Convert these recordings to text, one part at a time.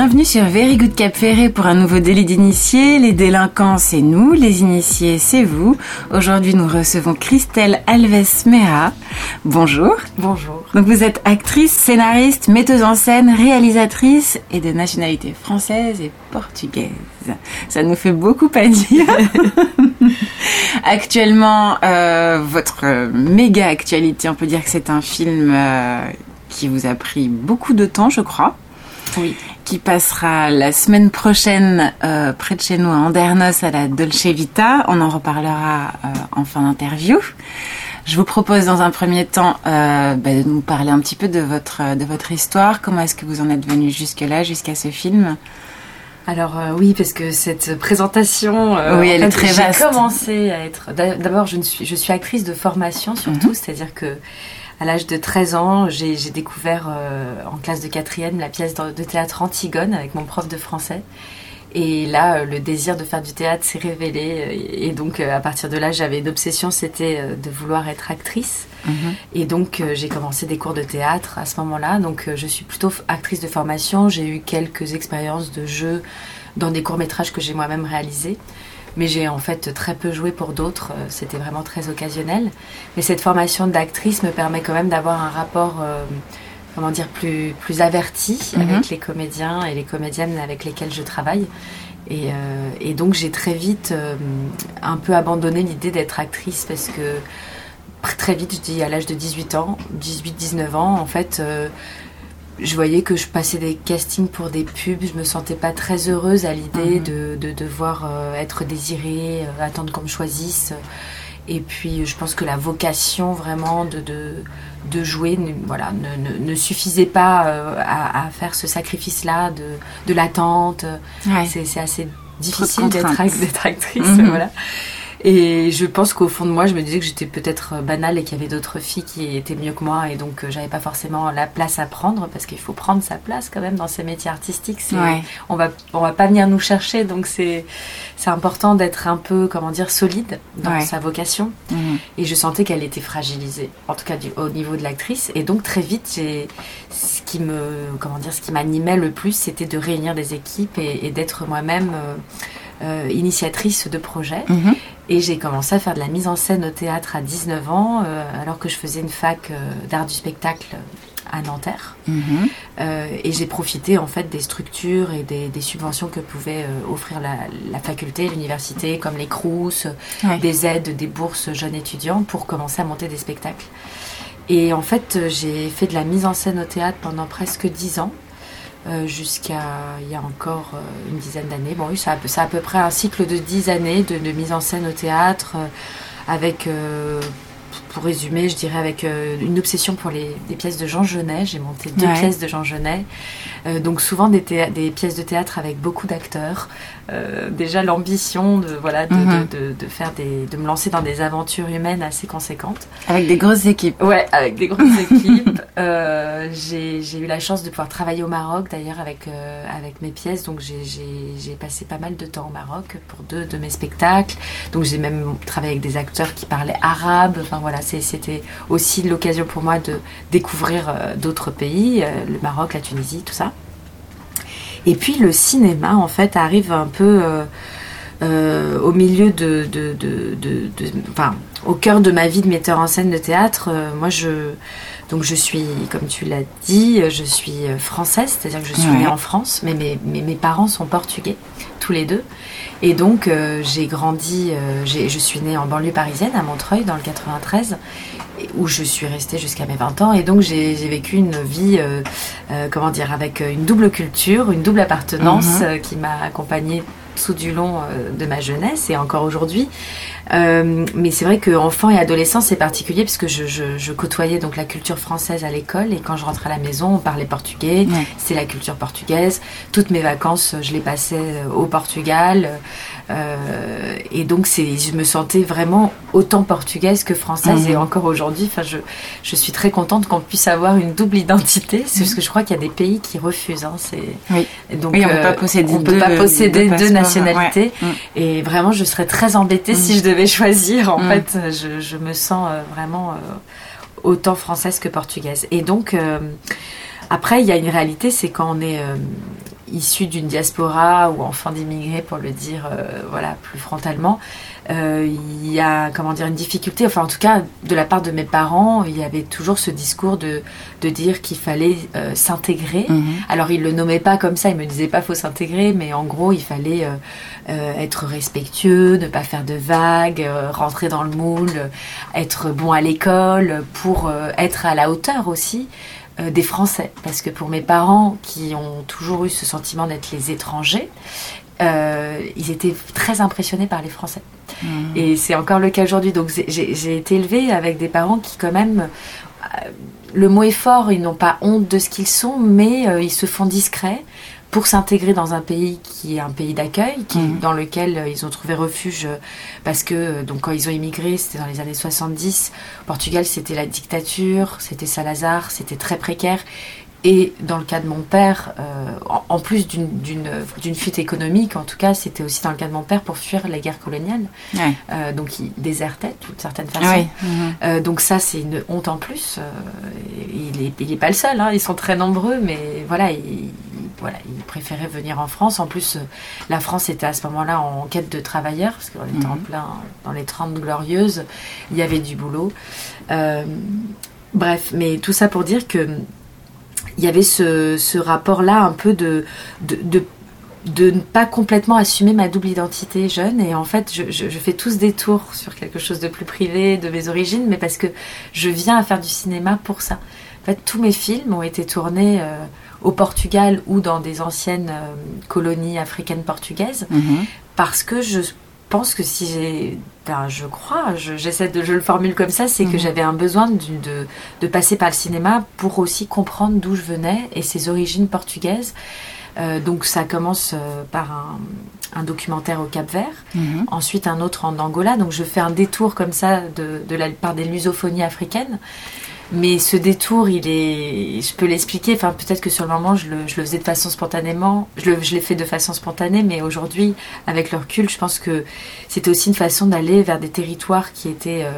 Bienvenue sur Very Good Cap Ferré pour un nouveau délit d'initiés. Les délinquants, c'est nous, les initiés, c'est vous. Aujourd'hui, nous recevons Christelle Alves Mera. Bonjour. Bonjour. Donc vous êtes actrice, scénariste, metteuse en scène, réalisatrice et de nationalité française et portugaise. Ça nous fait beaucoup à dire. Actuellement, euh, votre méga actualité, on peut dire que c'est un film euh, qui vous a pris beaucoup de temps, je crois. Oui. Qui passera la semaine prochaine euh, près de chez nous à Andernos à la Dolce Vita. On en reparlera euh, en fin d'interview. Je vous propose dans un premier temps euh, bah, de nous parler un petit peu de votre, de votre histoire. Comment est-ce que vous en êtes venu jusque-là, jusqu'à ce film? Alors euh, oui, parce que cette présentation, euh, oui, elle est très vaste. J'ai commencé à être. D'abord, je suis, je suis actrice de formation surtout, mm -hmm. c'est-à-dire que à l'âge de 13 ans, j'ai découvert euh, en classe de quatrième la pièce de théâtre Antigone avec mon prof de français. Et là, le désir de faire du théâtre s'est révélé. Et donc, à partir de là, j'avais une obsession, c'était de vouloir être actrice. Mhm. Et donc, j'ai commencé des cours de théâtre à ce moment-là. Donc, je suis plutôt actrice de formation. J'ai eu quelques expériences de jeu dans des courts-métrages que j'ai moi-même réalisés. Mais j'ai en fait très peu joué pour d'autres. C'était vraiment très occasionnel. Mais cette formation d'actrice me permet quand même d'avoir un rapport... Euh, comment dire, plus, plus averti Mhm. avec les comédiens et les comédiennes avec lesquels je travaille. Et, euh, et donc j'ai très vite euh, un peu abandonné l'idée d'être actrice parce que très vite, je dis à l'âge de 18 ans, 18-19 ans, en fait, euh, je voyais que je passais des castings pour des pubs, je me sentais pas très heureuse à l'idée Mhm. de, de devoir euh, être désirée, euh, attendre qu'on me choisisse. Et puis je pense que la vocation vraiment de, de, de jouer ne, voilà, ne, ne, ne suffisait pas euh, à, à faire ce sacrifice-là de, de l'attente. Ouais. C'est c'est assez difficile d'être actrice. Mhm. voilà. Et je pense qu'au fond de moi, je me disais que j'étais peut-être banale et qu'il y avait d'autres filles qui étaient mieux que moi et donc euh, j'avais pas forcément la place à prendre parce qu'il faut prendre sa place quand même dans ces métiers artistiques. Ouais. On va on va pas venir nous chercher donc c'est c'est important d'être un peu comment dire solide dans Ouais. sa vocation Mhm. et je sentais qu'elle était fragilisée en tout cas du, au niveau de l'actrice et donc très vite j'ai ce qui me comment dire ce qui m'animait le plus c'était de réunir des équipes et, et d'être moi-même euh, euh, initiatrice de projets Mhm. Et j'ai commencé à faire de la mise en scène au théâtre à 19 ans euh, alors que je faisais une fac euh, d'art du spectacle à Nanterre Mhm. euh, et j'ai profité en fait des structures et des, des subventions que pouvait offrir la, la faculté, l'université, comme les Crous, Ouais. des aides, des bourses jeunes étudiants pour commencer à monter des spectacles. Et en fait, j'ai fait de la mise en scène au théâtre pendant presque dix ans, jusqu'à il y a encore euh, une dizaine d'années. Bon, oui, ça a à peu près un cycle de dix années de, de mise en scène au théâtre, euh, avec, euh, pour résumer, je dirais avec euh, une obsession pour les, les pièces de Jean Genet. J'ai monté deux Ouais. pièces de Jean Genet. Euh, donc souvent des pièces de théâtre avec beaucoup d'acteurs. Euh, déjà l'ambition de voilà de, Mhm. de, de, de faire des de me lancer dans des aventures humaines assez conséquentes. Avec des grosses équipes. Ouais, avec des grosses équipes. Euh, j'ai eu la chance de pouvoir travailler au Maroc d'ailleurs avec euh, avec mes pièces. Donc j'ai- passé pas mal de temps au Maroc pour deux de mes spectacles. Donc j'ai même travaillé avec des acteurs qui parlaient arabe. Enfin voilà, c'était aussi l'occasion pour moi de découvrir d'autres pays, le Maroc, la Tunisie, tout ça. Et puis le cinéma, en fait, arrive un peu euh, euh, au milieu de, de, de, enfin, au cœur de ma vie de metteur en scène de théâtre. Euh, moi, je, donc je suis, comme tu l'as dit, je suis française, c'est-à-dire que je suis Ouais. née en France, mais mes, mes, mes parents sont portugais, tous les deux. Et donc, euh, j'ai grandi, euh, je suis née en banlieue parisienne, à Montreuil, dans le 93, et- où je suis restée jusqu'à mes 20 ans. Et donc, j'ai vécu une vie, euh, euh, comment dire, avec une double culture, une double appartenance Mhm. euh, qui m'a accompagnée tout du long euh, de ma jeunesse et encore aujourd'hui. Euh, mais c'est vrai qu'enfant et adolescent, c'est particulier parce que je, je- je côtoyais donc la culture française à l'école et quand je rentrais à la maison, on parlait portugais. Ouais. C'est la culture portugaise. Toutes mes vacances, je les passais euh, au Portugal. Euh, et donc, je me sentais vraiment autant portugaise que française. Mhm. Et encore aujourd'hui, enfin, je, je suis très contente qu'on puisse avoir une double identité. C'est parce que je crois qu'il y a des pays qui refusent. Hein, Oui. donc, Oui, on peut euh, pas posséder on peut pas posséder deux deux, passeports, ouais. Mm. Et vraiment, je serais très embêtée Mm. si je devais choisir. En Mm. fait, je, je me sens euh, vraiment euh, autant française que portugaise. Et donc, euh, après, il y a une réalité, c'est quand on est issus d'une diaspora ou enfants d'immigrés, pour le dire voilà plus frontalement, il y a comment dire une difficulté. Enfin, en tout cas, de la part de mes parents, il y avait toujours ce discours de, de dire qu'il fallait s'intégrer. Mhm. Alors, ils le nommaient pas comme ça. Ils me disaient pas faut s'intégrer, mais en gros, il fallait être respectueux, ne pas faire de vagues, rentrer dans le moule, être bon à l'école, pour être à la hauteur aussi euh, des Français. Parce que pour mes parents, qui ont toujours eu ce sentiment d'être les étrangers, euh, ils étaient très impressionnés par les Français. Mmh. Et c'est encore le cas aujourd'hui. Donc j'ai été élevée avec des parents qui quand même... Euh, le mot est fort, ils n'ont pas honte de ce qu'ils sont, mais ils se font discrets pour s'intégrer dans un pays qui est un pays d'accueil, mmh. dans lequel euh, ils ont trouvé refuge euh, parce que euh, donc quand ils ont immigré, c'était dans les années 70. Portugal, c'était la dictature, c'était Salazar, c'était très précaire. Et dans le cas de mon père, en, plus d'une fuite économique, en tout cas, c'était aussi dans le cas de mon père pour fuir la guerre coloniale. donc il désertait d'une certaine façon. Mmh. donc ça, c'est une honte en plus. il n'est il est pas le seul, hein. ils sont très nombreux, mais voilà, il, voilà, il préférait venir en France. En plus, euh, la France était à ce moment-là en quête de travailleurs, parce qu'on était en mhm. plein dans les 30 glorieuses, il y avait du boulot. Euh, bref, mais tout ça pour dire que il y avait ce, rapport-là un peu de, de, de, ne pas complètement assumer ma double identité jeune. Et en fait, je, je, fais tous des tours sur quelque chose de plus privé, de mes origines, mais parce que je viens à faire du cinéma pour ça. En fait, tous mes films ont été tournés... Euh, au Portugal ou dans des anciennes euh, colonies africaines portugaises, mhm. parce que je pense que si j'ai, ben, je crois, j'essaie de, je le formule comme ça, c'est que mhm. j'avais un besoin de, de, passer par le cinéma pour aussi comprendre d'où je venais et ses origines portugaises. Euh, donc ça commence euh, par un, un, documentaire au Cap Vert, mhm. ensuite un autre en Angola. Donc je fais un détour comme ça de, de la, par des lusophonies africaines. Mais ce détour, il est, je peux l'expliquer. Enfin, peut-être que sur le moment, je le, je le faisais de façon spontanément. Je, je l'ai fait de façon spontanée, mais aujourd'hui, avec le recul, je pense que c'était aussi une façon d'aller vers des territoires qui étaient euh,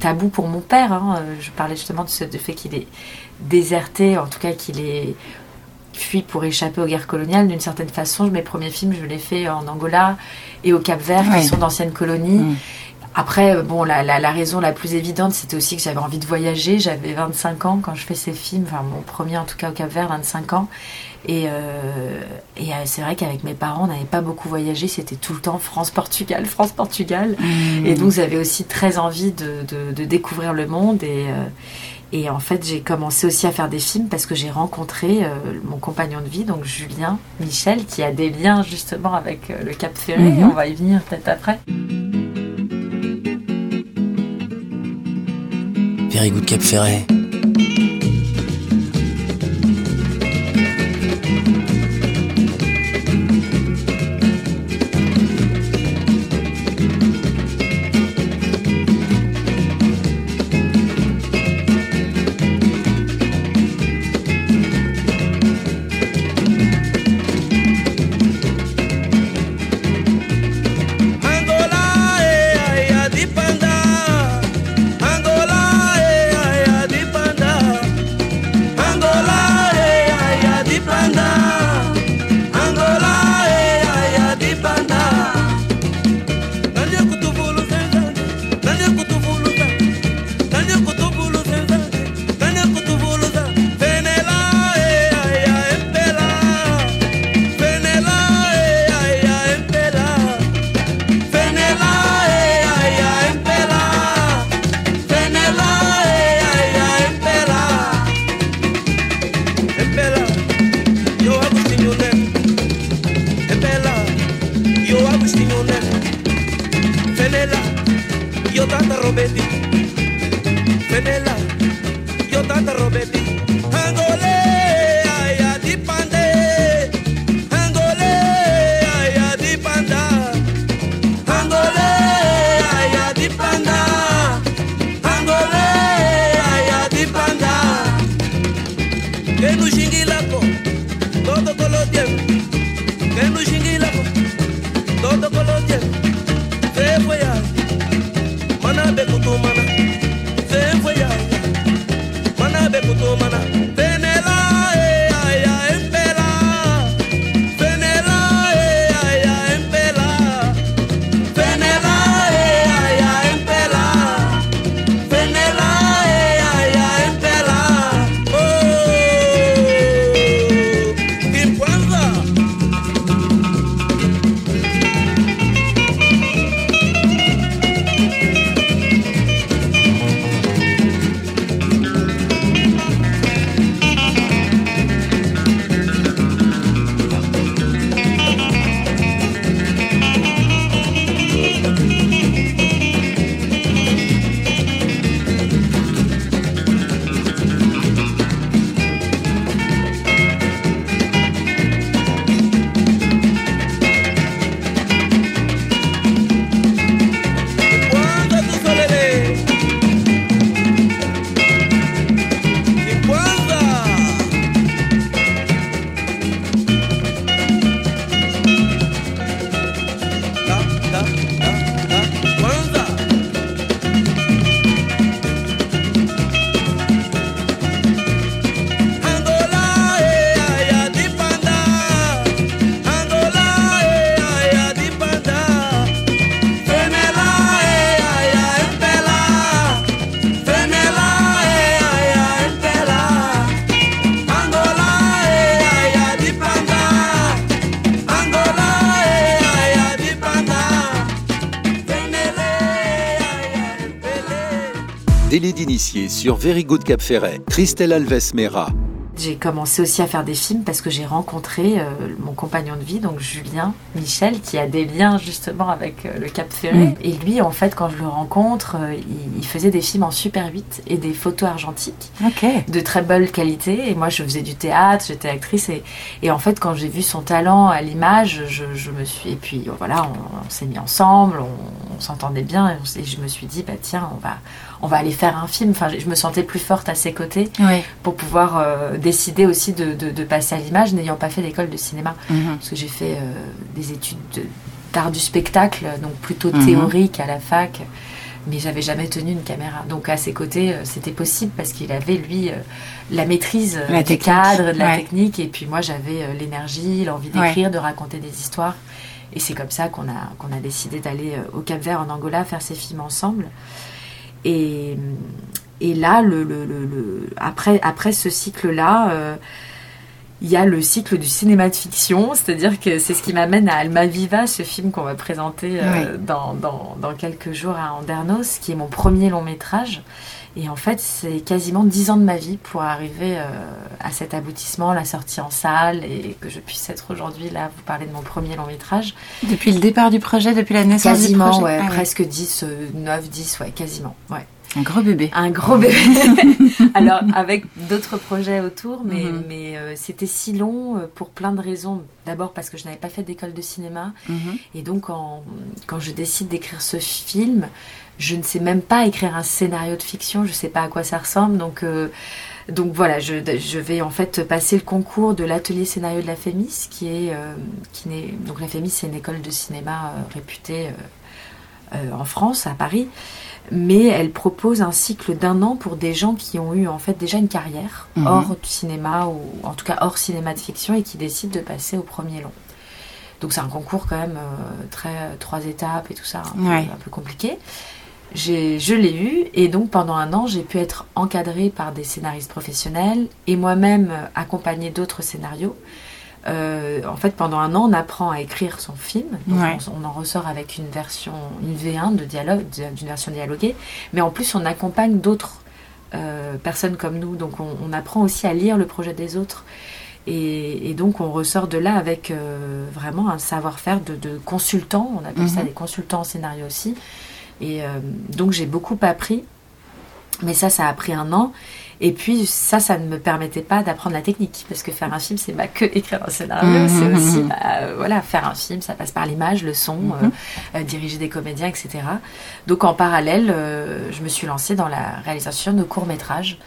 tabous pour mon père. Hein. Je parlais justement de ce fait qu'il est déserté, en tout cas qu'il est fui pour échapper aux guerres coloniales. D'une certaine façon, mes premiers films, je les fait en Angola et au Cap Vert, qui sont d'anciennes colonies. Mm. Après, bon, la, la, raison la plus évidente, c'était aussi que j'avais envie de voyager. J'avais 25 ans quand je fais ces films, enfin mon premier en tout cas au Cap Vert, 25 ans. Et, euh, et euh, c'est vrai qu'avec mes parents, on n'avait pas beaucoup voyagé. C'était tout le temps France-Portugal, France-Portugal. Mmh. Et donc, j'avais aussi très envie de, de, de, découvrir le monde. Et, euh, et en fait, j'ai commencé aussi à faire des films parce que j'ai rencontré euh, mon compagnon de vie, donc Julien Michel, qui a des liens justement avec euh, le Cap Ferré. Mmh. On va y venir peut-être après. Périgou de Cap Ferret. Délit d'initié sur Very Good Cap Ferret. Christelle Alves Mera. J'ai commencé aussi à faire des films parce que j'ai rencontré euh, mon compagnon de vie, donc Julien Michel, qui a des liens justement avec euh, le Cap Ferret. Mm. Et lui, en fait, quand je le rencontre, euh, il, il faisait des films en Super 8 et des photos argentiques de très belle qualité. Et moi, je faisais du théâtre, j'étais actrice. Et, et en fait, quand j'ai vu son talent à l'image, je, je me suis. Et puis voilà, on, on s'est mis ensemble, on, on s'entendait bien. Et, on et je me suis dit, bah tiens, on va, on va aller faire un film. Enfin, je me sentais plus forte à ses côtés Oui. pour pouvoir euh, décider aussi de, de- de passer à l'image, n'ayant pas fait d'école de cinéma. Mhm. Parce que j'ai fait euh, des études de- d'art du spectacle, donc plutôt Mhm. théorique à la fac, mais j'avais jamais tenu une caméra. Donc à ses côtés, euh, c'était possible parce qu'il avait, lui, la maîtrise La du technique, cadre, de la ouais. technique, et puis moi j'avais l'énergie, l'envie d'écrire, de raconter des histoires. Et c'est comme ça qu'on a, qu'on a décidé d'aller au Cap Vert, en Angola, faire ces films ensemble. Et, et là, le, le- le- le- après, après ce cycle-là, euh, il y a le cycle du cinéma de fiction, c'est-à-dire que c'est ce qui m'amène à Alma Viva, ce film qu'on va présenter euh, dans, dans- dans quelques jours à Andernos, qui est mon premier long métrage. Et en fait, c'est quasiment dix ans de ma vie pour arriver euh, à cet aboutissement, la sortie en salle, et que je puisse être aujourd'hui là, vous parler de mon premier long métrage. Depuis le départ du projet, depuis la naissance Quasiment, du projet ouais, Ah presque 10, euh, 9, 10, ouais, quasiment, ouais. Un gros bébé. Un gros bébé. Alors, avec d'autres projets autour, mais, Mhm. mais euh, c'était si long euh, pour plein de raisons. D'abord parce que je n'avais pas fait d'école de cinéma. Mhm. Et donc, en- quand je décide d'écrire ce film, je ne sais même pas écrire un scénario de fiction. Je ne sais pas à quoi ça ressemble. Donc, euh, donc voilà, je, je vais en fait passer le concours de l'atelier scénario de la FEMIS, qui est, qui n'est, donc la FEMIS, c'est une école de cinéma réputée en France, à Paris mais elle propose un cycle d'un an pour des gens qui ont eu en fait déjà une carrière Mhm. hors du cinéma ou en tout cas hors cinéma de fiction et qui décident de passer au premier long. Donc c'est un concours quand même euh, très euh, trois étapes et tout ça, un, Ouais. peu, un peu compliqué. Je l'ai eu et donc pendant un an j'ai pu être encadrée par des scénaristes professionnels et moi-même euh, accompagnée d'autres scénarios. Euh, en fait, pendant un an, on apprend à écrire son film. Donc, Ouais. on, on en ressort avec une version, une V1 de dialogue, d'une version dialoguée. Mais en plus, on accompagne d'autres euh, personnes comme nous. Donc, on, on apprend aussi à lire le projet des autres. Et, et donc, on ressort de là avec euh, vraiment un savoir-faire de, de consultant. On appelle ça Mhm. des consultants en scénario aussi. Et donc, j'ai beaucoup appris. Mais ça, ça a pris un an. Et puis ça, ça ne me permettait pas d'apprendre la technique, parce que faire un film, c'est pas que écrire un scénario, Mhm, c'est aussi mhm. bah, euh, voilà faire un film, ça passe par l'image, le son, euh, euh, diriger des comédiens, etc. Donc en parallèle, je me suis lancée dans la réalisation de courts métrages,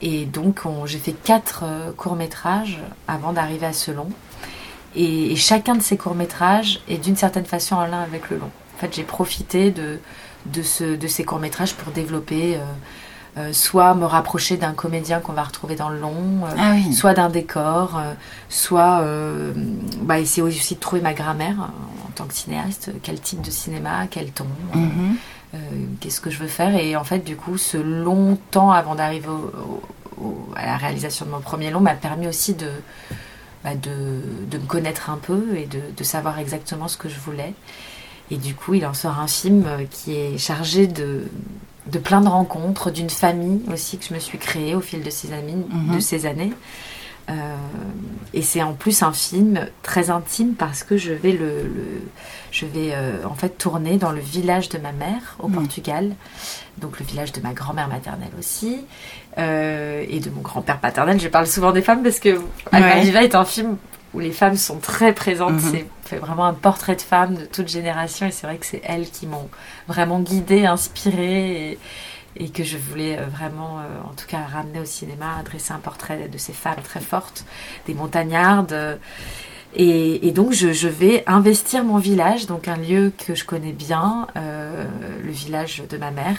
et donc on- j'ai fait quatre courts métrages avant d'arriver à ce long, et, et chacun de ces courts métrages est d'une certaine façon en lien avec le long. En fait, j'ai profité de de, ce, de ces courts métrages pour développer. Euh, soit me rapprocher d'un comédien qu'on va retrouver dans le long, euh, Ah oui. soit d'un décor, euh, soit bah, essayer aussi de trouver ma grammaire en tant que cinéaste, quel type de cinéma, quel ton, Mhm. qu'est-ce que je veux faire. Et en fait, du coup, ce long temps avant d'arriver à la réalisation de mon premier long m'a permis aussi de, bah, de, de me connaître un peu et de, de savoir exactement ce que je voulais. Et du coup, il en sort un film qui est chargé de, de plein de rencontres, d'une famille aussi que je me suis créée au fil de ces, amis, Mhm. de ces années. Euh, et c'est en plus un film très intime parce que je vais le, le- je vais euh, en fait tourner dans le village de ma mère au Mhm. Portugal, donc le village de ma grand-mère maternelle aussi euh, et de mon grand-père paternel. Je parle souvent des femmes parce que Alma Ouais. Viva est un film où les femmes sont très présentes. Mhm. C'est vraiment un portrait de femmes de toute génération et c'est vrai que c'est elles qui m'ont vraiment guidée, inspirée et, et que je voulais euh, vraiment, euh, en tout cas, ramener au cinéma, dresser un portrait de ces femmes très fortes, des montagnardes. euh, et, et donc, je, je vais investir mon village, donc un lieu que je connais bien, euh, le village de ma mère.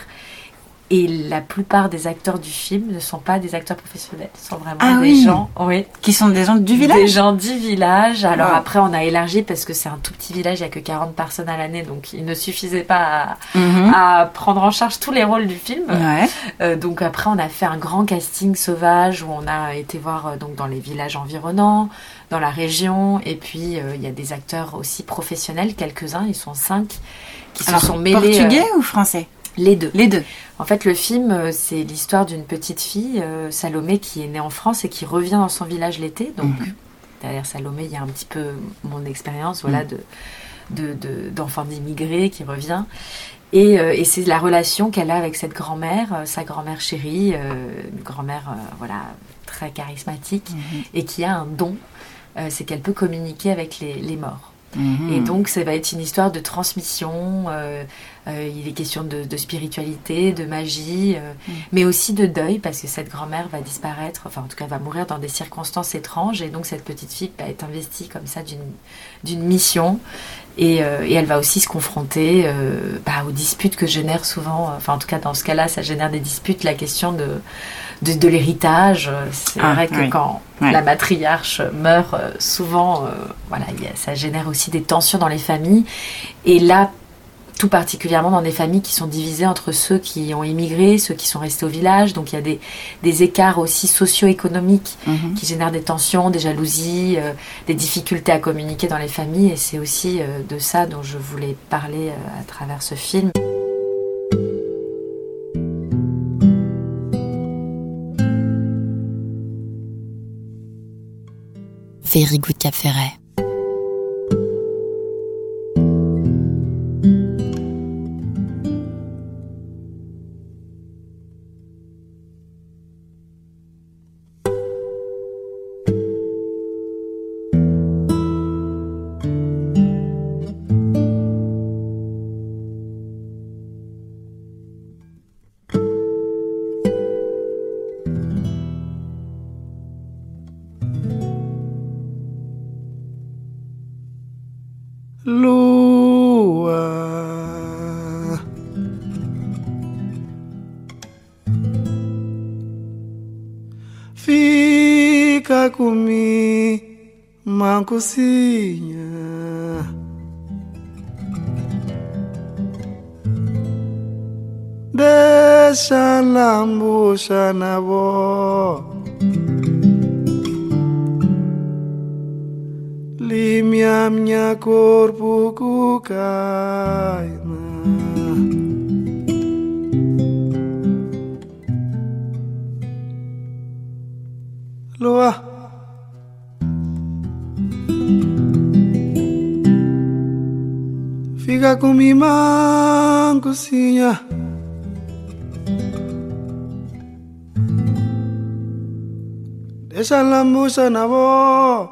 Et la plupart des acteurs du film ne sont pas des acteurs professionnels, sont vraiment Ah des oui. gens, oui, Qui sont des gens du des village gens du village. Alors Wow. après, on a élargi parce que c'est un tout petit village, il n'y a que 40 personnes à l'année, donc il ne suffisait pas à, Mhm. à prendre en charge tous les rôles du film. Ouais. Euh, donc après, on a fait un grand casting sauvage où on a été voir euh, donc dans les villages environnants, dans la région, et puis euh, il y a des acteurs aussi professionnels, quelques-uns, ils sont cinq, qui Alors, se sont mêlés. portugais ou français? Les deux. Les deux. En fait, le film, c'est l'histoire d'une petite fille, Salomé, qui est née en France et qui revient dans son village l'été. Donc, mhm. derrière Salomé, il y a un petit peu mon expérience, voilà, mhm. de d'enfants d'immigrés qui revient. Euh, et, c'est la relation qu'elle a avec cette grand-mère, euh, sa grand-mère chérie, euh, une grand-mère voilà, très charismatique, mhm. et qui a un don, c'est qu'elle peut communiquer avec les, morts. Et donc, ça va être une histoire de transmission. Il est question de, spiritualité, de magie, mhm. mais aussi de deuil, parce que cette grand-mère va disparaître, enfin, en tout cas, va mourir dans des circonstances étranges. Et donc, cette petite fille va être investie comme ça d'une mission. Euh, et, elle va aussi se confronter euh, bah, aux disputes que génère souvent, euh, enfin en tout cas dans ce cas-là, ça génère des disputes, la question de, de, l'héritage. C'est ah, vrai que quand la matriarche meurt, souvent, voilà, ça génère aussi des tensions dans les familles. Et là, tout particulièrement dans des familles qui sont divisées entre ceux qui ont immigré, ceux qui sont restés au village. Donc il y a des, des écarts aussi socio-économiques mhm. qui génèrent des tensions, des jalousies, euh, des difficultés à communiquer dans les familles. Et c'est aussi euh, de ça dont je voulais parler euh, à travers ce film. Very Good Cap Ferret. cozinha. Deixa na bucha na boca. Limia minha corpo cucai. Aku memang kusinya. Desa lambu sanabo.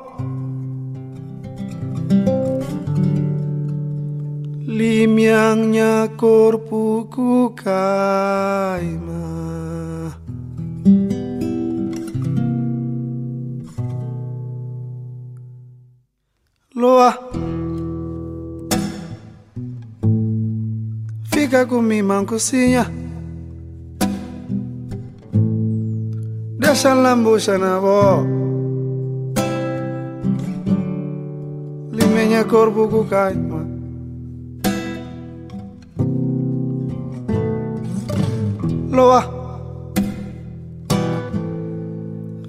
Limiangnya korpuku kaima. Loah fica con kusinya, mancusiña. Deixa l'ambuxa na bo. Limenha corpo com cucaima. Loa.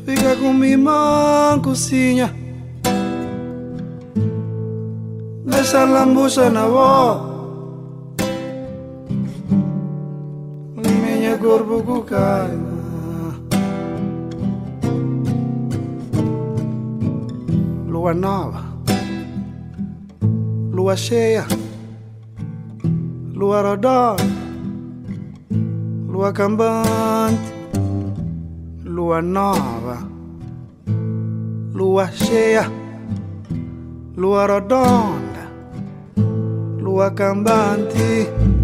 Fica com mi mancusiña. Deixa l'ambuxa na. Corpo cocaina Lua nova Lua cheia Lua rodona Lua cambante Lua nova Lua cheia Lua rodonda Lua cambante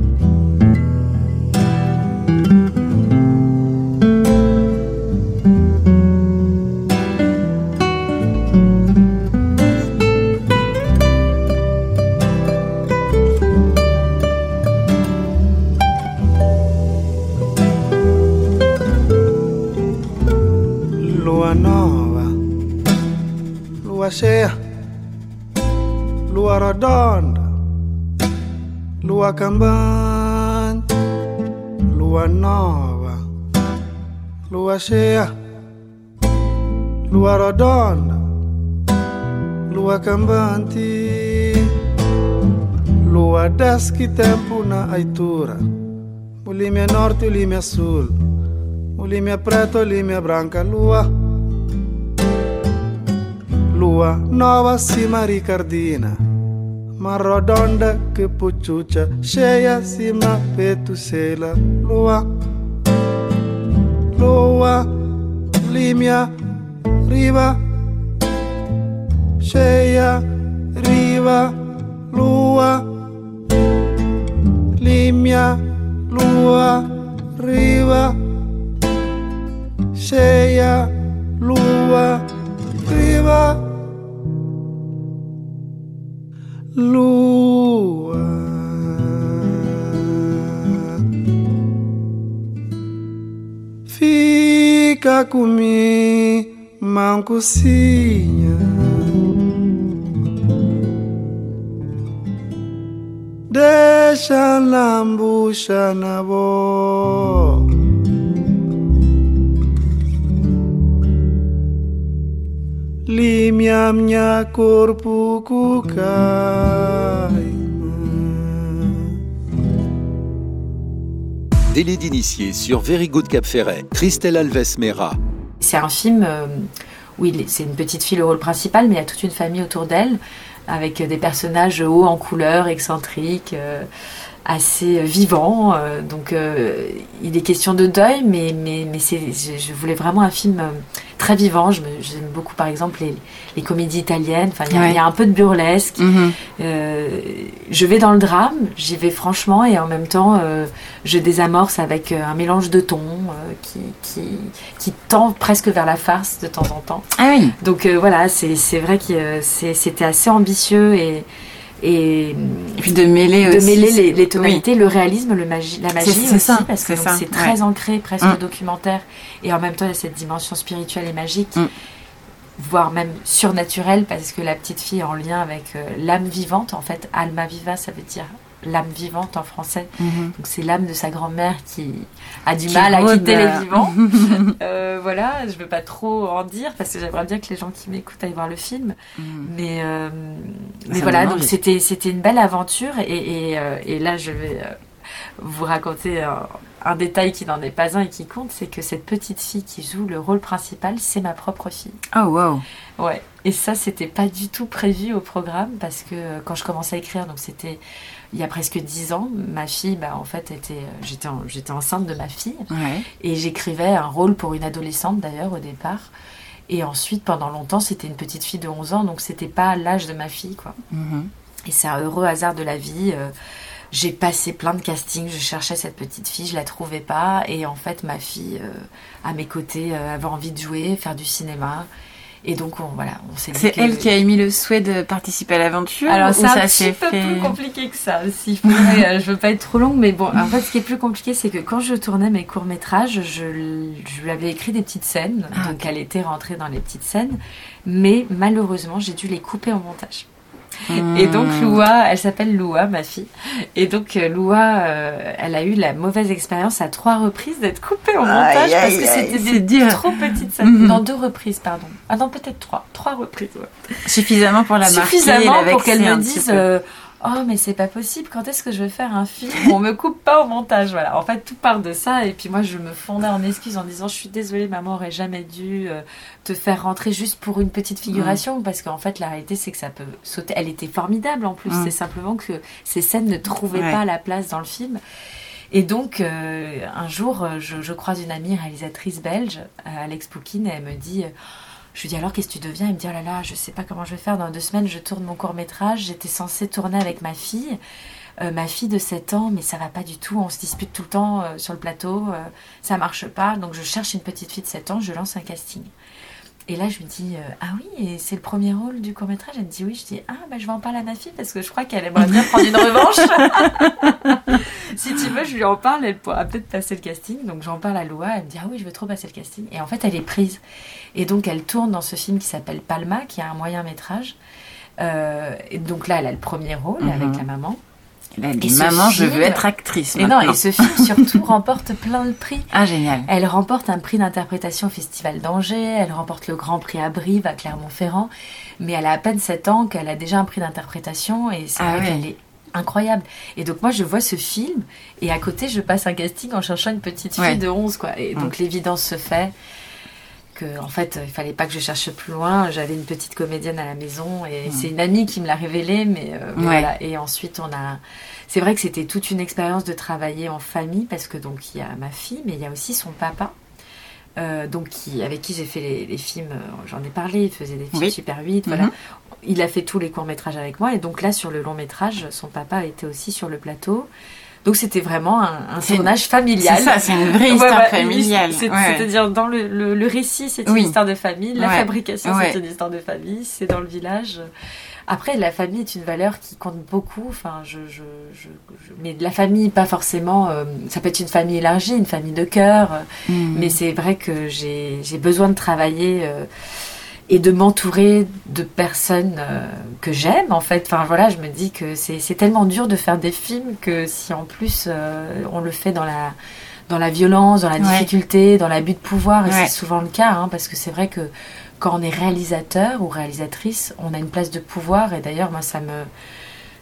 cheia, lua redonda, lua cambante, lua nova, lua cheia, lua redonda, lua cambante, lua desce tempo na aitura, o norte, o sul, o lime é preto, branca, lua. Lua nova cima Ricardina, ma rodonda che pucciuccia, cheia cima petusela, lua. Lua, limia, riva, cheia, riva, lua, limia, lua, riva, cheia, lua, riva, lua. Fica comigo, mancocinha. Deixa lambucha na boca. Délai d'initié sur Very Good Cap Ferret. Christelle Alves Mera. C'est un film euh, où c'est une petite fille le rôle principal, mais il y a toute une famille autour d'elle, avec des personnages hauts en couleur, excentriques, euh, assez vivants. euh, donc euh, il est question de deuil, mais, mais, mais c'est, je, je voulais vraiment un film euh, très vivant. J'aime beaucoup par exemple les, les comédies italiennes. Enfin, il y, a- Ouais. il y a un peu de burlesque. Mhm. Euh, je vais dans le drame, j'y vais franchement et en même temps euh, je désamorce avec euh, un mélange de tons euh, qui, qui, qui tend presque vers la farce de temps en temps. Ah oui. Donc euh, voilà, c'est c'est vrai que euh, c'était assez ambitieux et, et Et puis de mêler de aussi. mêler les, les tonalités, le réalisme, le magie, la magie aussi, ça, parce que c'est très ouais. ancré, presque Mm. documentaire, et en même temps il y a cette dimension spirituelle et magique, Mm. voire même surnaturelle, parce que la petite fille est en lien avec euh, l'âme vivante, en fait, alma viva, ça veut dire l'âme vivante en français. Mhm. Donc c'est l'âme de sa grand-mère qui a du Qui mal à quitter euh, les vivants. Euh, voilà, je veux pas trop en dire parce que j'aimerais bien que les gens qui m'écoutent aillent voir le film. Mhm. Mais, euh, mais voilà, donc c'était c'était une belle aventure et, et, euh, et là je vais euh, vous raconter un, un détail qui n'en est pas un et qui compte, c'est que cette petite fille qui joue le rôle principal, c'est ma propre fille. Oh wow. Ouais. Et ça, c'était pas du tout prévu au programme parce que euh, quand je commençais à écrire, donc c'était il y a presque dix ans, ma fille, bah, en fait, était, euh, j'étais, en- j'étais enceinte de ma fille Ouais. et j'écrivais un rôle pour une adolescente d'ailleurs au départ. Et ensuite, pendant longtemps, c'était une petite fille de 11 ans, donc c'était pas l'âge de ma fille, quoi. Mhm. Et c'est un heureux hasard de la vie. euh, j'ai passé plein de castings, je cherchais cette petite fille, je la trouvais pas. Et en fait, ma fille, euh, à mes côtés, euh, avait envie de jouer, faire du cinéma. Et donc, on, voilà, on s'est dit C'est que- elle qui a émis le souhait de participer à l'aventure alors c'est un petit peu fait plus compliqué que ça. Si je, euh, je veux pas être trop longue, mais bon, en fait, ce qui est plus compliqué, c'est que quand je tournais mes courts métrages, je, je lui avais écrit des petites scènes, Ah, donc elle était rentrée dans les petites scènes, mais malheureusement, j'ai dû les couper au montage. Et donc. Loua, elle s'appelle Loua, ma fille. Et donc euh, Loua, euh, elle a eu la mauvaise expérience à trois reprises d'être coupée au montage Aïe, parce aïe, que c'était des trop scènes. Mhm. Non, deux reprises, pardon. Ah non, peut-être trois. Trois reprises, ouais suffisamment pour la marquer, suffisamment la pour qu'elle me dise euh, oh mais c'est pas possible quand est-ce que je vais faire un film on me coupe pas au montage voilà. En fait tout part de ça et puis moi je me fondais en excuses en disant je suis désolée maman aurait jamais dû euh, te faire rentrer juste pour une petite figuration parce qu'en fait la réalité c'est que ça peut sauter. Elle était formidable en plus. C'est simplement que ces scènes ne trouvaient Ouais. pas la place dans le film. Et donc, euh, un jour, euh, je, je croise une amie réalisatrice belge, Alex Poukine, et elle me dit, je lui dis alors qu'est-ce que tu deviens? Elle me dit, oh là là, je sais pas comment je vais faire, dans deux semaines, je tourne mon court métrage, j'étais censée tourner avec ma fille, Euh, ma fille de 7 ans, mais ça va pas du tout, on se dispute tout le temps euh, sur le plateau, euh, ça marche pas, donc je cherche une petite fille de 7 ans, je lance un casting. Et là, je me dis, ah oui, et c'est le premier rôle du court-métrage? Elle me dit oui. Je dis, ah, bah, je vais en parler à ma fille parce que je crois qu'elle aimerait bien prendre une revanche. si tu veux, je lui en parle, elle pourra peut-être passer le casting. Donc j'en parle à Loa, elle me dit, ah oui, je veux trop passer le casting. Et en fait, elle est prise. Et donc, elle tourne dans ce film qui s'appelle Palma, qui a un moyen métrage. Euh, et donc là, elle a le premier rôle Mhm. avec la maman. Elle a dit, maman, je veux être actrice. Et non, et ce film surtout remporte plein de prix. Ah, génial. Elle remporte un prix d'interprétation au Festival d'Angers, elle remporte le Grand Prix à Brive, à Clermont-Ferrand, mais elle a à peine 7 ans qu'elle a déjà un prix d'interprétation et c'est Ah vrai ouais. qu'elle est incroyable. Et donc moi je vois ce film et à côté je passe un casting en cherchant une petite fille Ouais. de 11 quoi. Et donc l'évidence se fait que en fait il fallait pas que je cherche plus loin. J'avais une petite comédienne à la maison et c'est une amie qui me l'a révélé. Mais, euh, voilà. Et ensuite on a. C'est vrai que c'était toute une expérience de travailler en famille parce que donc il y a ma fille mais il y a aussi son papa. euh, donc qui, avec qui j'ai fait les, les films, euh, j'en ai parlé, il faisait des films Oui. super 8, Mhm. voilà. Il a fait tous les courts métrages avec moi et donc là sur le long métrage, son papa était aussi sur le plateau. Donc c'était vraiment un, un tournage familial. C'est ça, c'est une vraie histoire ouais, familiale. Ouais. C'est-à-dire dans le, le- le récit, c'est une Oui. histoire de famille, la fabrication, c'est une histoire de famille, c'est dans le village. Après, la famille est une valeur qui compte beaucoup. Enfin, je, je, je, je- mais de la famille, pas forcément. euh, ça peut être une famille élargie, une famille de cœur. euh, Mm. mais c'est vrai que j'ai j'ai besoin de travailler euh, et de m'entourer de personnes euh, que j'aime en fait. Enfin voilà, je me dis que c'est tellement dur de faire des films que si en plus euh, on le fait dans la dans la violence, dans la Ouais. difficulté, dans l'abus de pouvoir, et Ouais. c'est souvent le cas, hein, parce que c'est vrai que quand on est réalisateur ou réalisatrice, on a une place de pouvoir, et d'ailleurs moi ça me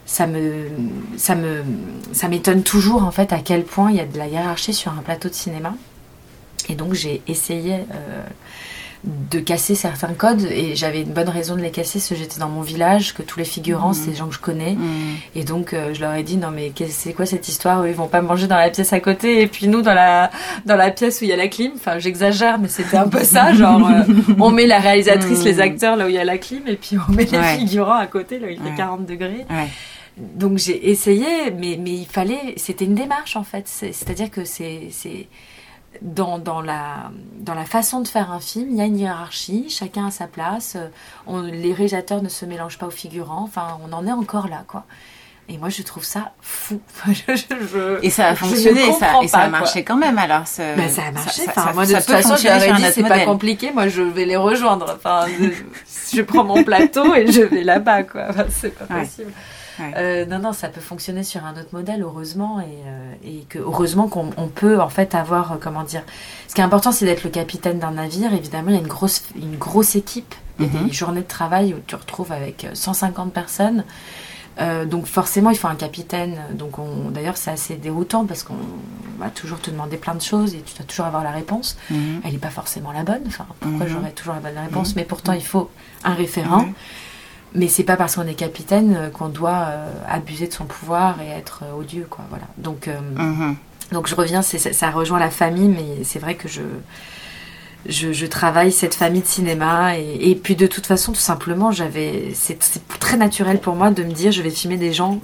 ça me ça me ça m'étonne toujours en fait à quel point il y a de la hiérarchie sur un plateau de cinéma. Et donc j'ai essayé euh, de casser certains codes et j'avais une bonne raison de les casser parce que j'étais dans mon village, que tous les figurants c'est des gens que je connais Mm. et donc euh, je leur ai dit non mais c'est quoi cette histoire Ils vont pas manger dans la pièce à côté et puis nous dans la dans la pièce où il y a la clim. Enfin j'exagère mais c'était un peu ça genre euh, on met la réalisatrice, Mm. les acteurs là où il y a la clim et puis on met les Ouais. figurants à côté là où il fait Ouais. 40 degrés. Ouais. Donc j'ai essayé, mais, mais il fallait, c'était une démarche en fait. C'est- C'est-à-dire que c'est dans, dans, la, dans la façon de faire un film, il y a une hiérarchie, chacun a sa place. euh, On, les réalisateurs ne se mélangent pas aux figurants. Enfin, on en est encore là, quoi. Et moi, je trouve ça fou. Je- je- je- Et ça a fonctionné, et ça, comprends et ça a quoi. marché quand même alors. ce- Ben, ça a marché. ça- enfin, ça- moi, de toute façon, un dit, c'est pas compliqué. Moi, je vais les rejoindre. Enfin, je, je prends mon plateau et je vais là-bas, quoi. Enfin, c'est pas Ouais. possible. Ouais. Euh, non, non, ça peut fonctionner sur un autre modèle, heureusement, et, euh, et que heureusement qu'on on peut en fait avoir, euh, comment dire. Ce qui est important, c'est d'être le capitaine d'un navire. Évidemment, il y a une grosse, une grosse équipe. Il y a Mhm. des journées de travail où tu te retrouves avec euh, 150 personnes. Euh, donc forcément, il faut un capitaine. Donc on, d'ailleurs, c'est assez déroutant parce qu'on va toujours te demander plein de choses et tu dois toujours avoir la réponse. Mhm. Elle n'est pas forcément la bonne. Enfin, pourquoi Mhm. j'aurais toujours la bonne réponse? Mhm. Mais pourtant, il faut un référent. Mais c'est pas parce qu'on est capitaine euh, qu'on doit euh, abuser de son pouvoir et être euh, odieux, quoi. Voilà. Donc, Mhm. donc je reviens, ça, rejoint la famille, mais c'est vrai que je, je, je travaille cette famille de cinéma et, et puis de toute façon, tout simplement, j'avais, c'est, très naturel pour moi de me dire, je vais filmer des gens.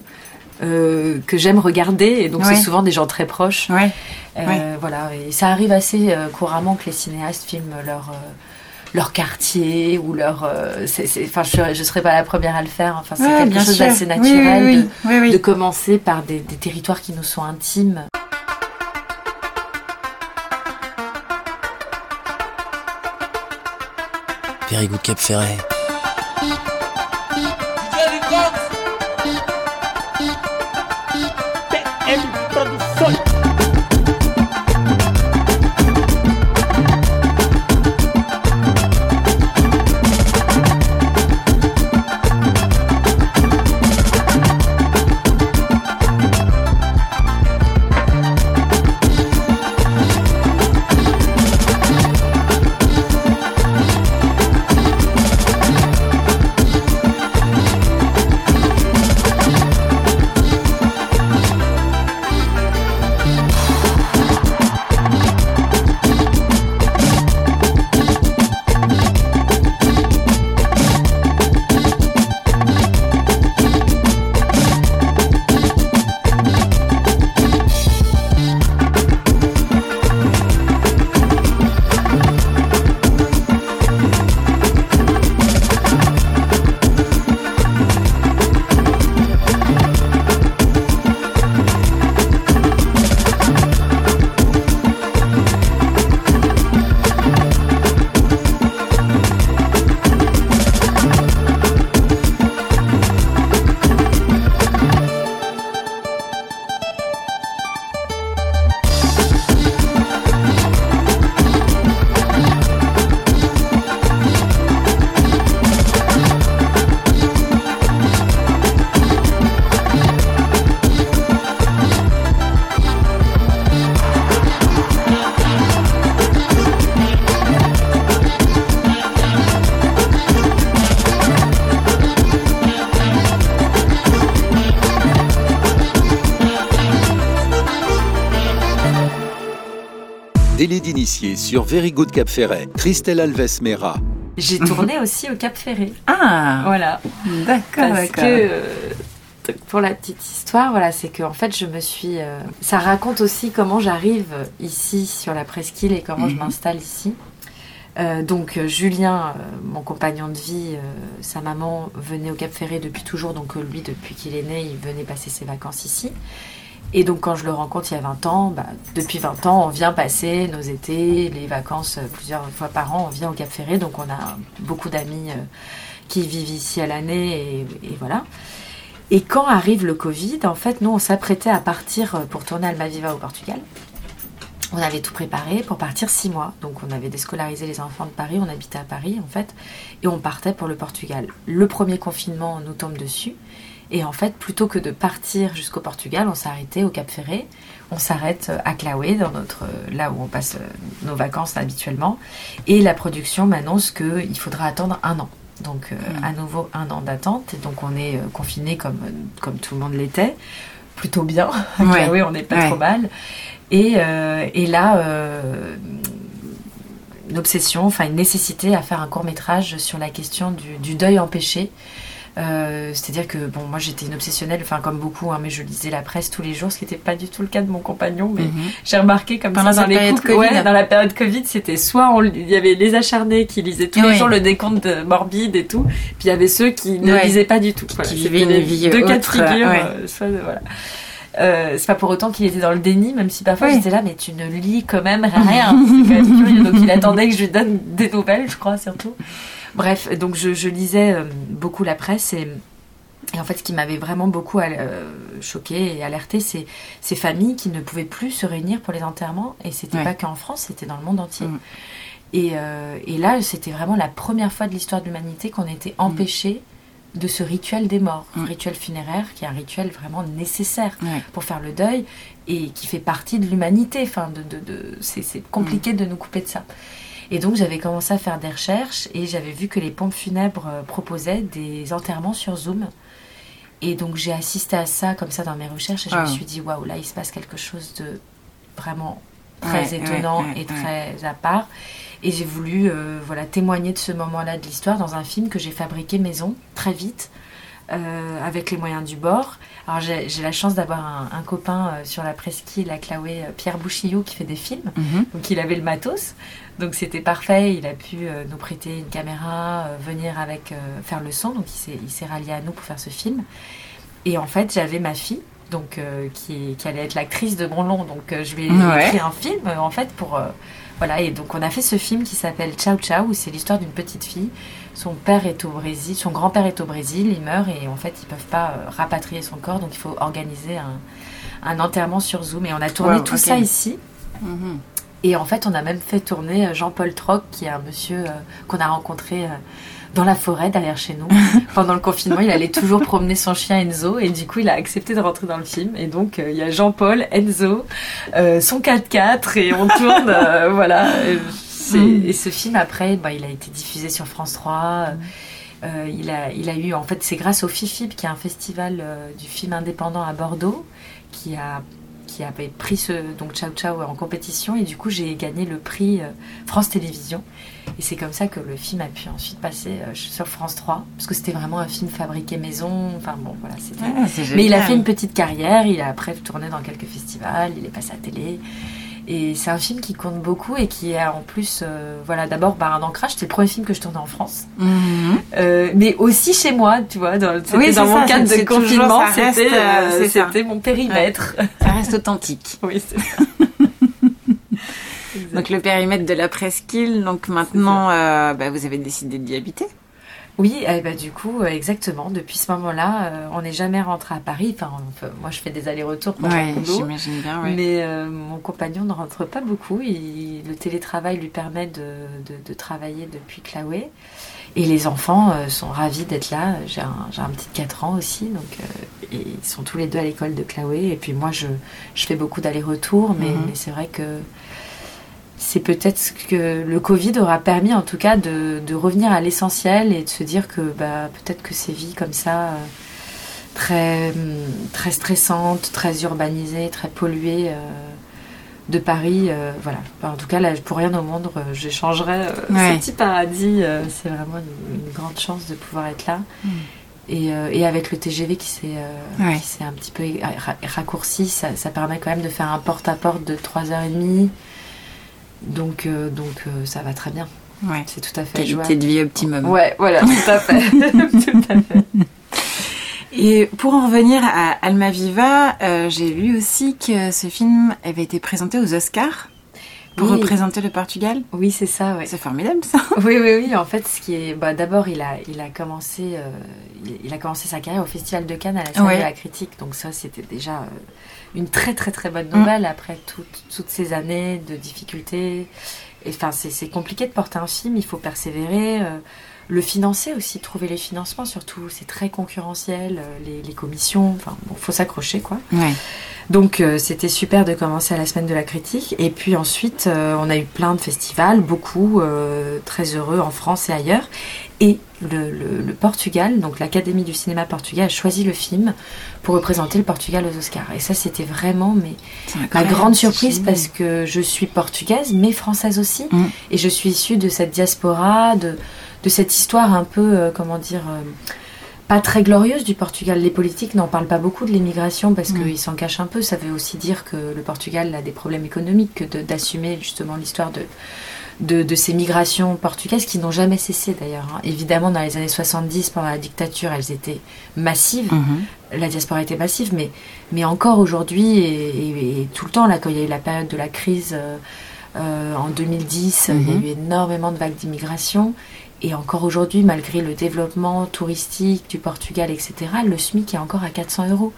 euh, que j'aime regarder et donc Ouais. c'est souvent des gens très proches Ouais. euh, Ouais. voilà, et ça arrive assez euh, couramment que les cinéastes filment leur leur quartier ou leur. euh, Enfin, je ne serais pas la première à le faire. Enfin, c'est Ouais, quelque bien chose d'assez Oui, naturel oui, de- oui, oui, oui. De, commencer par des, des territoires qui nous sont intimes. Périgord Cap Ferret. Sur Very Good Cap Ferret. Christelle Alves Mera. J'ai tourné aussi au Cap Ferré. Ah, Voilà. d'accord, Parce d'accord. que, euh, pour la petite histoire, voilà, c'est que en fait, je me suis. euh, ça raconte aussi comment j'arrive ici sur la presqu'île et comment je Mhm. m'installe ici. Euh, donc Julien, euh, mon compagnon de vie, euh, sa maman venait au Cap Ferré depuis toujours, donc euh, lui depuis qu'il est né, il venait passer ses vacances ici. Et donc quand je le rencontre il y a 20 ans, bah, depuis 20 ans, on vient passer nos étés, les vacances euh, plusieurs fois par an, on vient au Cap Ferré, donc on a beaucoup d'amis euh, qui vivent ici à l'année et, et voilà. Et quand arrive le Covid, en fait, nous on s'apprêtait à partir euh, pour tourner Almaviva au Portugal. On avait tout préparé pour partir six mois. Donc on avait déscolarisé les enfants de Paris, on habitait à Paris en fait, et on partait pour le Portugal. Le premier confinement nous tombe dessus. Et en fait, plutôt que de partir jusqu'au Portugal, on s'est arrêté au Cap Ferré. On s'arrête à Claoué, dans notre, là où on passe euh, nos vacances habituellement. Et la production m'annonce qu'il faudra attendre un an. Donc euh, à nouveau un an d'attente. Et donc on est confiné comme, comme tout le monde l'était. Plutôt bien. À Ouais. Claoué, on n'est pas Ouais. trop mal. Et, euh, et là, euh, une obsession, enfin une nécessité à faire un court métrage sur la question du, du deuil empêché. Euh, C'est-à-dire que bon, moi j'étais une obsessionnelle, enfin comme beaucoup, hein, mais je lisais la presse tous les jours, ce qui n'était pas du tout le cas de mon compagnon. Mais Mhm. j'ai remarqué comme Pendant ça dans les période couples, Covid. ouais, dans la période Covid, c'était soit on- il y avait les acharnés qui lisaient tous Oui. les jours le décompte de morbide et tout, puis il y avait ceux qui ne Ouais. lisaient pas du tout. Voilà, Qui vivaient une vie deux cas de figure. ouais. euh, soit de- voilà. Euh, c'est pas pour autant qu'il était dans le déni, même si parfois Oui. j'étais là, mais tu ne lis quand même rien. Quand même. Donc il attendait que je lui donne des nouvelles, je crois, surtout. Bref, donc je, je lisais euh, beaucoup la presse et, et en fait, ce qui m'avait vraiment beaucoup euh, choqué et alerté, c'est ces familles qui ne pouvaient plus se réunir pour les enterrements. Et c'était Ouais. pas qu'en France, c'était dans le monde entier. Mm. Et, euh, et là, c'était vraiment la première fois de l'histoire de l'humanité qu'on était empêché de ce rituel des morts, Mm. rituel funéraire, qui est un rituel vraiment nécessaire pour faire le deuil et qui fait partie de l'humanité. Enfin, de, de, de- c'est, c'est compliqué de nous couper de ça. Et donc j'avais commencé à faire des recherches et j'avais vu que les pompes funèbres euh, proposaient des enterrements sur Zoom. Et donc j'ai assisté à ça comme ça dans mes recherches et je Ah. me suis dit waouh là il se passe quelque chose de vraiment très Ouais, étonnant ouais, ouais, et très à part. Et j'ai voulu euh, voilà témoigner de ce moment-là de l'histoire dans un film que j'ai fabriqué maison très vite euh, avec les moyens du bord. Alors j'ai la chance d'avoir un, un copain euh, sur la presqu'île à Claoué, euh, Pierre Bouchillot, qui fait des films. Mhm. Donc il avait le matos, donc c'était parfait. Il a pu euh, nous prêter une caméra, euh, venir avec euh, faire le son. Donc il s'est- il s'est rallié à nous pour faire ce film. Et en fait j'avais ma fille, donc qui, qui allait être l'actrice de mon long. Donc je lui ai Ouais. écrit un film en fait pour voilà. Et donc on a fait ce film qui s'appelle Ciao Ciao, où c'est l'histoire d'une petite fille. Son père est au Brésil, son grand-père est au Brésil, il meurt et en fait ils peuvent pas rapatrier son corps, donc il faut organiser un, un enterrement sur Zoom. Et on a tourné Wow, tout ça ici. Mhm. Et en fait, on a même fait tourner euh, Jean-Paul Troc, qui est un monsieur euh, qu'on a rencontré euh, dans la forêt derrière chez nous. Pendant le confinement, il allait toujours promener son chien Enzo et du coup, il a accepté de rentrer dans le film. Et donc, euh, il y a Jean-Paul, Enzo, euh, son 4x4 et on tourne, euh, voilà. Et Mm. Et ce film, après, bah, il a été diffusé sur France 3. Euh, il, a, il a eu, en fait, c'est grâce au FIFIP, qui est un festival du film indépendant à Bordeaux, qui a qui avait pris ce donc Ciao Ciao en compétition. Et du coup j'ai gagné le prix euh, France Télévisions. Et c'est comme ça que le film a pu ensuite passer euh, sur France 3 parce que c'était vraiment un film fabriqué maison. Enfin bon voilà c'était Ah, mais il a fait une petite carrière. Il a après tourné dans quelques festivals. Il est passé à la télé et c'est un film qui compte beaucoup et qui est en plus euh, voilà d'abord bah, un ancrage c'était le premier film que je tournais en France Mhm. euh, mais aussi chez moi, tu vois, dans, Oui, dans mon ça, cadre de confinement, c'était, euh, c'était mon périmètre. Ça reste authentique. oui, c'est ça. Donc le périmètre de la presqu'île, donc maintenant bah, vous avez décidé d'y habiter. Oui, eh ben, du coup, euh, exactement. Depuis ce moment-là, euh, on n'est jamais rentré à Paris. Enfin, moi, je fais des allers-retours pour Ouais, mon boulot. j'imagine bien. Ouais. Mais euh, mon compagnon ne rentre pas beaucoup. Il- le télétravail lui permet de, de- de travailler depuis Claoué. Et les enfants euh, sont ravis d'être là. J'ai un, j'ai un petit de 4 ans aussi. Donc, euh, et ils sont tous les deux à l'école de Claoué. Et puis moi, je, je fais beaucoup d'allers-retours. Mais, Mhm. mais c'est vrai que c'est peut-être ce que le Covid aura permis, en tout cas, de, de revenir à l'essentiel et de se dire que bah, peut-être que ces vies comme ça, euh, très, hum, très stressantes, très urbanisées, très polluées, euh, de Paris. euh, voilà. En tout cas, là, pour rien au monde, euh, j'échangerais euh, Ouais. ce petit paradis. c'est vraiment une, une grande chance de pouvoir être là. Mm. Et, et avec le TGV qui s'est Ouais. un petit peu ra- raccourci, ça, ça permet quand même de faire un porte-à-porte de 3h30. Donc, euh, donc euh, ça va très bien. Ouais. C'est tout à fait Qualité jouable. de vie optimum. Ouais, voilà, tout à fait. tout à fait. Et pour en revenir à Almaviva, euh, j'ai lu aussi que ce film avait été présenté aux Oscars pour Oui. représenter le Portugal. Oui, c'est ça, ouais. C'est formidable ça. Oui, oui, oui. En fait, ce qui est, bah, d'abord, il a, il a commencé, euh, il, a commencé sa carrière au Festival de Cannes à la salle Ouais. de la critique. Donc ça, c'était déjà euh, une très, très, très bonne Mm. nouvelle après toutes- toutes ces années de difficultés. Et enfin, c'est c'est compliqué de porter un film. Il faut persévérer. euh, le financer aussi, trouver les financements surtout, c'est très concurrentiel, euh, les, les commissions, enfin, bon, faut s'accrocher quoi. Ouais. Donc euh, c'était super de commencer à la semaine de la critique. Et puis ensuite, euh, on a eu plein de festivals, beaucoup, euh, très heureux en France et ailleurs. Et le, le- le Portugal, donc l'Académie du cinéma portugais, a choisi le film pour représenter le Portugal aux Oscars. Et ça, c'était vraiment mais, ma grande surprise parce que je suis portugaise, mais française aussi. Mm. Et je suis issue de cette diaspora, de, de cette histoire un peu, euh, comment dire, euh, pas très glorieuse du Portugal. Les politiques n'en parlent pas beaucoup de l'immigration parce qu'ils s'en cachent un peu. Ça veut aussi dire que le Portugal a des problèmes économiques que d'assumer justement l'histoire de, de, de ces migrations portugaises qui n'ont jamais cessé d'ailleurs. hein. Évidemment, dans les années 70, pendant la dictature, elles étaient massives Mhm. la diaspora était massive, mais, mais encore aujourd'hui et, et- et tout le temps, là, quand il y a eu la période de la crise euh, euh, en 2010, il y a Mhm. eu énormément de vagues d'immigration. Et encore aujourd'hui, malgré le développement touristique du Portugal, etc., le SMIC est encore à 400 euros.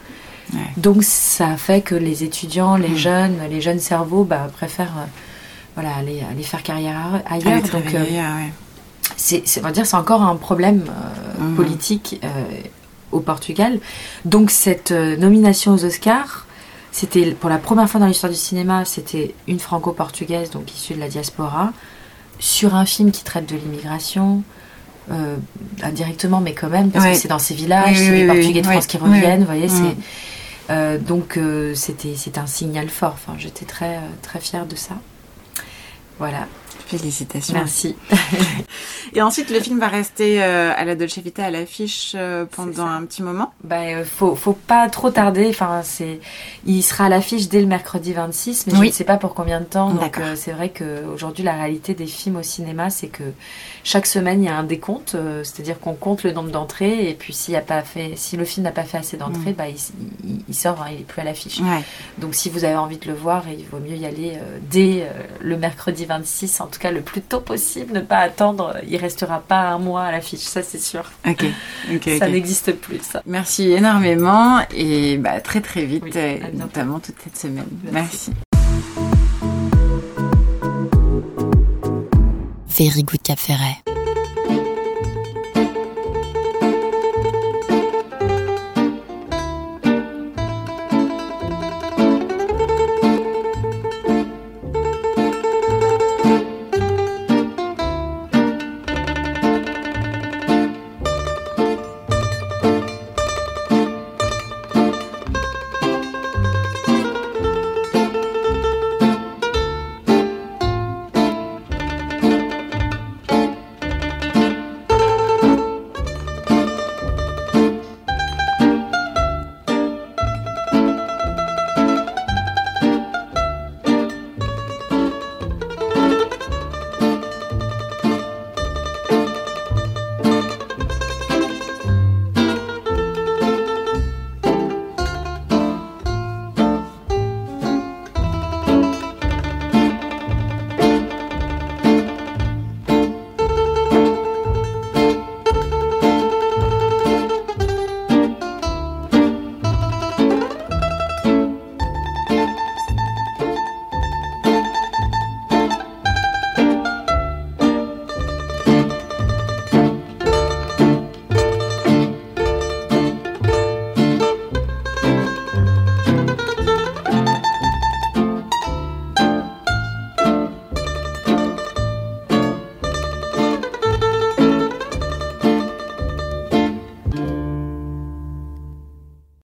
Ouais. Donc ça fait que les étudiants, les Mhm. jeunes, les jeunes cerveaux bah, préfèrent euh, voilà, aller, aller faire carrière ailleurs. Donc euh, ouais. c'est, c'est- on va dire, c'est encore un problème euh, Mhm. politique au Portugal. Donc cette nomination aux Oscars, c'était pour la première fois dans l'histoire du cinéma, c'était une franco-portugaise, donc issue de la diaspora, sur un film qui traite de l'immigration. euh, indirectement, mais quand même, parce Ouais. que c'est dans ces villages, Oui, c'est oui, les oui, Portugais de. France qui reviennent, vous voyez, Mm. c'est euh, donc euh, c'était c'est un signal fort. Enfin, j'étais très très fière de ça. Voilà, Félicitations. merci. Et ensuite, le film va rester euh, à la Dolce Vita à l'affiche euh, pendant un petit moment. Bah, euh, faut, faut pas trop tarder. Enfin, c'est, il sera à l'affiche dès le mercredi 26, mais Oui. je ne sais pas pour combien de temps. Donc, euh, c'est vrai qu'aujourd'hui, la réalité des films au cinéma, c'est que chaque semaine, il y a un décompte. c'est-à-dire qu'on compte le nombre d'entrées, et puis s'il a pas fait, si le film n'a pas fait assez d'entrées, Mm. bah, il, il- il sort, hein, il est plus à l'affiche. Ouais. Donc, si vous avez envie de le voir, il vaut mieux y aller dès le mercredi 26, en tout cas le plus tôt possible, ne pas attendre. Il restera pas un mois à l'affiche, ça c'est sûr. Ok. Ok. Ça n'existe plus, ça. Merci énormément et bah, très très vite, Oui, euh, notamment toute cette semaine. Merci. Merci. Very Good Cap Ferret.